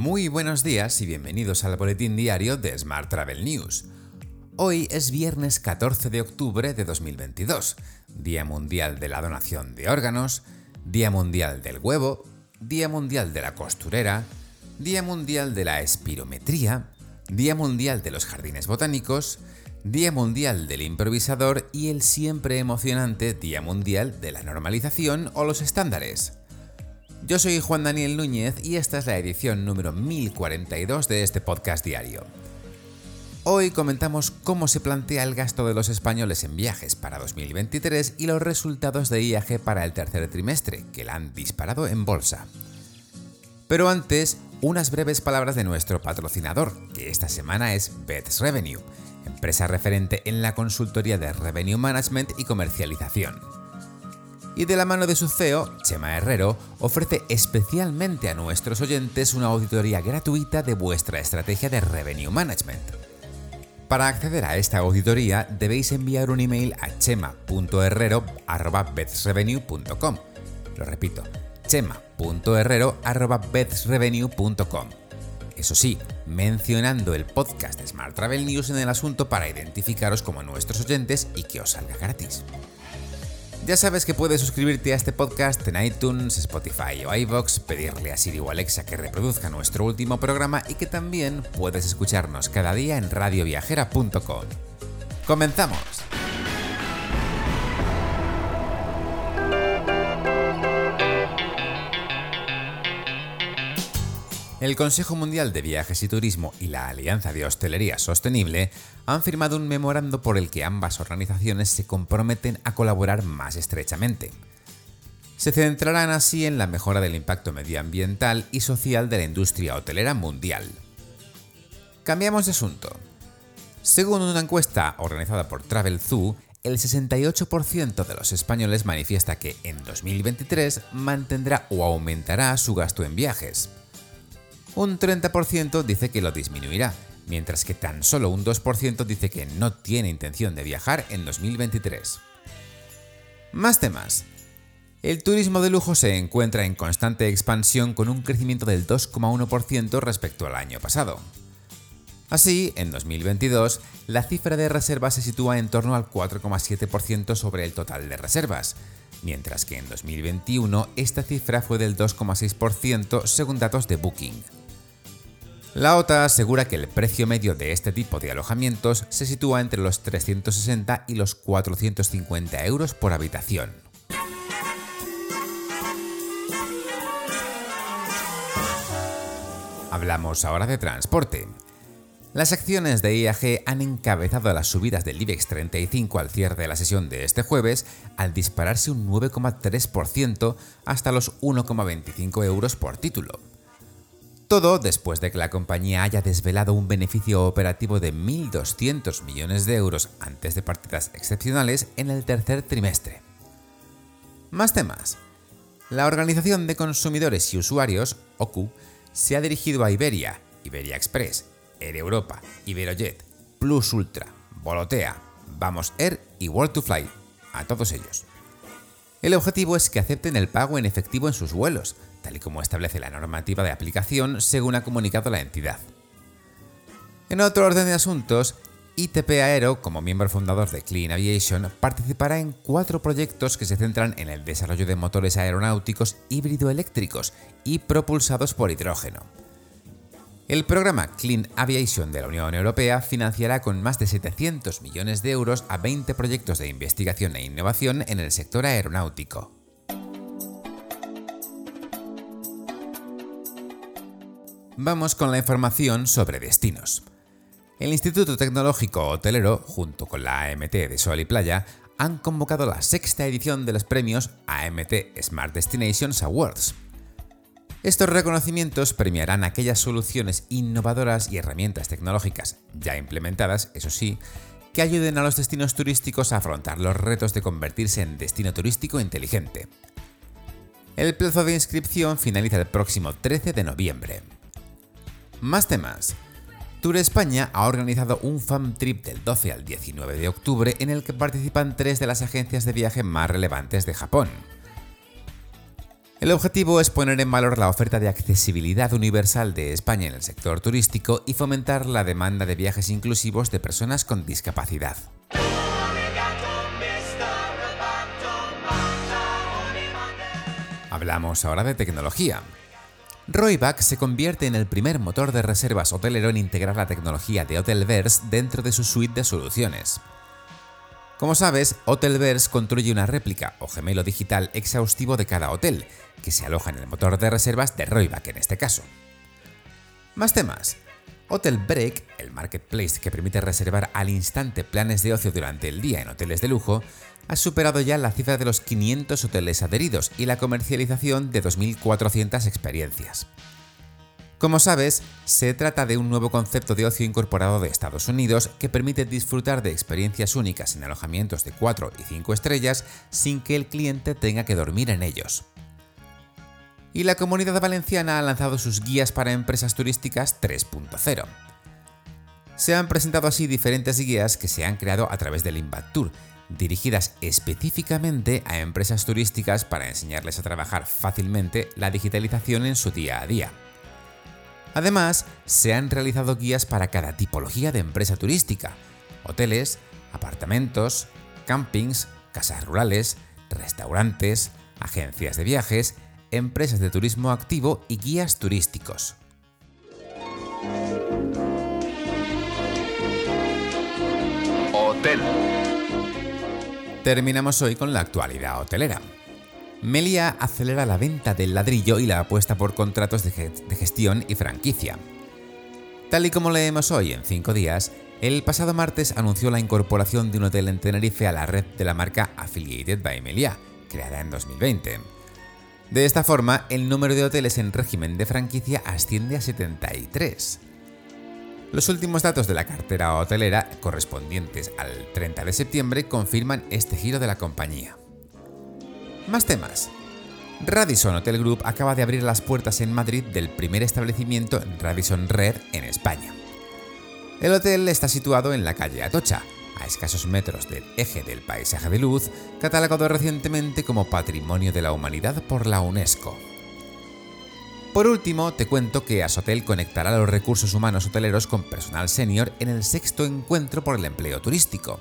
Muy buenos días y bienvenidos al boletín diario de Smart Travel News. Hoy es viernes 14 de octubre de 2022, Día Mundial de la Donación de Órganos, Día Mundial del Huevo, Día Mundial de la Costurera, Día Mundial de la Espirometría, Día Mundial de los Jardines Botánicos, Día Mundial del Improvisador y el siempre emocionante Día Mundial de la Normalización o los Estándares. Yo soy Juan Daniel Núñez y esta es la edición número 1042 de este podcast diario. Hoy comentamos cómo se plantea el gasto de los españoles en viajes para 2023 y los resultados de IAG para el tercer trimestre, que la han disparado en bolsa. Pero antes, unas breves palabras de nuestro patrocinador, que esta semana es Bets Revenue, empresa referente en la consultoría de Revenue Management y comercialización y de la mano de su CEO, Chema Herrero, ofrece especialmente a nuestros oyentes una auditoría gratuita de vuestra estrategia de revenue management. Para acceder a esta auditoría debéis enviar un email a chema.herrero.betsrevenue.com. Lo repito, chema.herrero.betsrevenue.com. Eso sí, mencionando el podcast de Smart Travel News en el asunto para identificaros como nuestros oyentes y que os salga gratis. Ya sabes que puedes suscribirte a este podcast en iTunes, Spotify o iVoox, pedirle a Siri o Alexa que reproduzca nuestro último programa y que también puedes escucharnos cada día en radioviajera.com. ¡Comenzamos! El Consejo Mundial de Viajes y Turismo y la Alianza de Hostelería Sostenible han firmado un memorando por el que ambas organizaciones se comprometen a colaborar más estrechamente. Se centrarán así en la mejora del impacto medioambiental y social de la industria hotelera mundial. Cambiamos de asunto. Según una encuesta organizada por TravelZoo, el 68% de los españoles manifiesta que en 2023 mantendrá o aumentará su gasto en viajes un 30% dice que lo disminuirá, mientras que tan solo un 2% dice que no tiene intención de viajar en 2023. Más temas. El turismo de lujo se encuentra en constante expansión con un crecimiento del 2,1% respecto al año pasado. Así, en 2022, la cifra de reservas se sitúa en torno al 4,7% sobre el total de reservas, mientras que en 2021 esta cifra fue del 2,6% según datos de Booking. La OTA asegura que el precio medio de este tipo de alojamientos se sitúa entre los 360 y los 450 euros por habitación. Hablamos ahora de transporte. Las acciones de IAG han encabezado las subidas del IBEX 35 al cierre de la sesión de este jueves al dispararse un 9,3% hasta los 1,25 euros por título. Todo después de que la compañía haya desvelado un beneficio operativo de 1.200 millones de euros antes de partidas excepcionales en el tercer trimestre. Más temas. La Organización de Consumidores y Usuarios, OCU, se ha dirigido a Iberia, Iberia Express, Air Europa, Iberojet, Plus Ultra, Volotea, Vamos Air y World to Fly, a todos ellos. El objetivo es que acepten el pago en efectivo en sus vuelos, tal y como establece la normativa de aplicación según ha comunicado la entidad. En otro orden de asuntos, ITP Aero, como miembro fundador de Clean Aviation, participará en cuatro proyectos que se centran en el desarrollo de motores aeronáuticos híbrido-eléctricos y propulsados por hidrógeno. El programa Clean Aviation de la Unión Europea financiará con más de 700 millones de euros a 20 proyectos de investigación e innovación en el sector aeronáutico. Vamos con la información sobre destinos. El Instituto Tecnológico Hotelero, junto con la AMT de Sol y Playa, han convocado la sexta edición de los premios AMT Smart Destinations Awards. Estos reconocimientos premiarán aquellas soluciones innovadoras y herramientas tecnológicas ya implementadas, eso sí, que ayuden a los destinos turísticos a afrontar los retos de convertirse en destino turístico inteligente. El plazo de inscripción finaliza el próximo 13 de noviembre. Más temas. Tour España ha organizado un fan trip del 12 al 19 de octubre en el que participan tres de las agencias de viaje más relevantes de Japón. El objetivo es poner en valor la oferta de accesibilidad universal de España en el sector turístico y fomentar la demanda de viajes inclusivos de personas con discapacidad. Hablamos ahora de tecnología. Royback se convierte en el primer motor de reservas hotelero en integrar la tecnología de Hotelverse dentro de su suite de soluciones. Como sabes, Hotelverse construye una réplica o gemelo digital exhaustivo de cada hotel, que se aloja en el motor de reservas de Royback en este caso. Más temas. Hotel Break, el marketplace que permite reservar al instante planes de ocio durante el día en hoteles de lujo, ha superado ya la cifra de los 500 hoteles adheridos y la comercialización de 2.400 experiencias. Como sabes, se trata de un nuevo concepto de ocio incorporado de Estados Unidos que permite disfrutar de experiencias únicas en alojamientos de 4 y 5 estrellas sin que el cliente tenga que dormir en ellos. Y la comunidad valenciana ha lanzado sus guías para empresas turísticas 3.0. Se han presentado así diferentes guías que se han creado a través del Inbat Tour, dirigidas específicamente a empresas turísticas para enseñarles a trabajar fácilmente la digitalización en su día a día. Además, se han realizado guías para cada tipología de empresa turística, hoteles, apartamentos, campings, casas rurales, restaurantes, agencias de viajes, empresas de turismo activo y guías turísticos. Hotel. Terminamos hoy con la actualidad hotelera. Melia acelera la venta del ladrillo y la apuesta por contratos de, gestión y franquicia. Tal y como leemos hoy en 5 días, el pasado martes anunció la incorporación de un hotel en Tenerife a la red de la marca Affiliated by Melia, creada en 2020. De esta forma, el número de hoteles en régimen de franquicia asciende a 73. Los últimos datos de la cartera hotelera correspondientes al 30 de septiembre confirman este giro de la compañía. Más temas. Radisson Hotel Group acaba de abrir las puertas en Madrid del primer establecimiento Radisson Red en España. El hotel está situado en la calle Atocha, a escasos metros del eje del paisaje de luz, catalogado recientemente como Patrimonio de la Humanidad por la UNESCO. Por último, te cuento que Asotel conectará los recursos humanos hoteleros con personal senior en el sexto encuentro por el empleo turístico.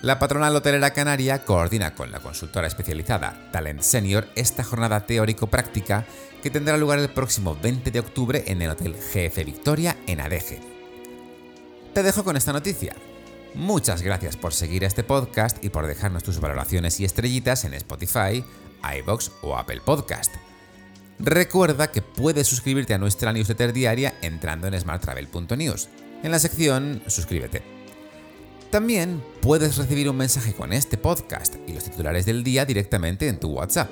La patronal hotelera canaria coordina con la consultora especializada Talent Senior esta jornada teórico-práctica que tendrá lugar el próximo 20 de octubre en el Hotel GF Victoria en Adeje. Te dejo con esta noticia. Muchas gracias por seguir este podcast y por dejarnos tus valoraciones y estrellitas en Spotify, iBox o Apple Podcast. Recuerda que puedes suscribirte a nuestra newsletter diaria entrando en smarttravel.news, en la sección Suscríbete. También puedes recibir un mensaje con este podcast y los titulares del día directamente en tu WhatsApp.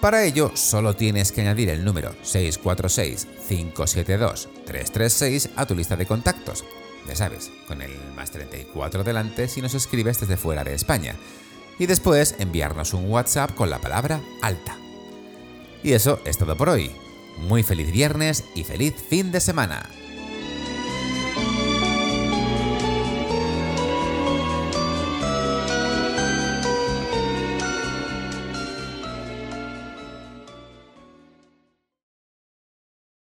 Para ello, solo tienes que añadir el número 646-572-336 a tu lista de contactos. Ya sabes, con el más 34 delante si nos escribes desde fuera de España. Y después enviarnos un WhatsApp con la palabra alta. Y eso es todo por hoy. Muy feliz viernes y feliz fin de semana.